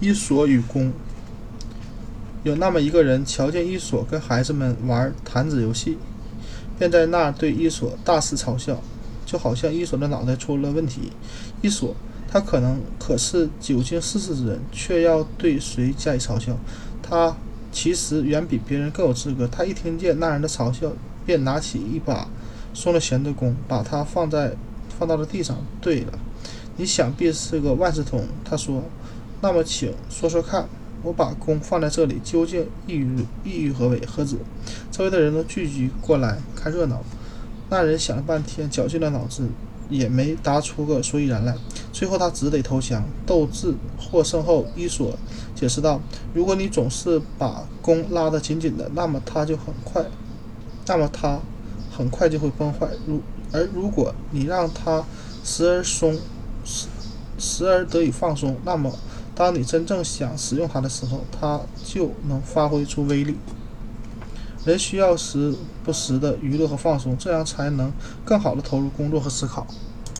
伊索与弓。有那么一个人，瞧见伊索跟孩子们玩弹子游戏，便在那儿对伊索大肆嘲笑，就好像伊索的脑袋出了问题。伊索，他可能可是久经世事之人，却要对谁加以嘲笑？他其实远比别人更有资格。他一听见那人的嘲笑，便拿起一把松了弦的弓，把它放在放到了地上。对了，你想必是个万事通。他说：“那么，请说说看。”我把弓放在这里，究竟意欲意欲何为？何止？周围的人都聚集过来看热闹。那人想了半天，绞尽了脑子，也没答出个所以然来。最后，他只得投降。斗智获胜后，伊索解释道：“如果你总是把弓拉得紧紧的，那么它就很快，那么它很快就会崩坏。如而如果你让它时而松，时时而得以放松，那么……”当你真正想使用它的时候，它就能发挥出威力。人需要时不时的娱乐和放松，这样才能更好的投入工作和思考。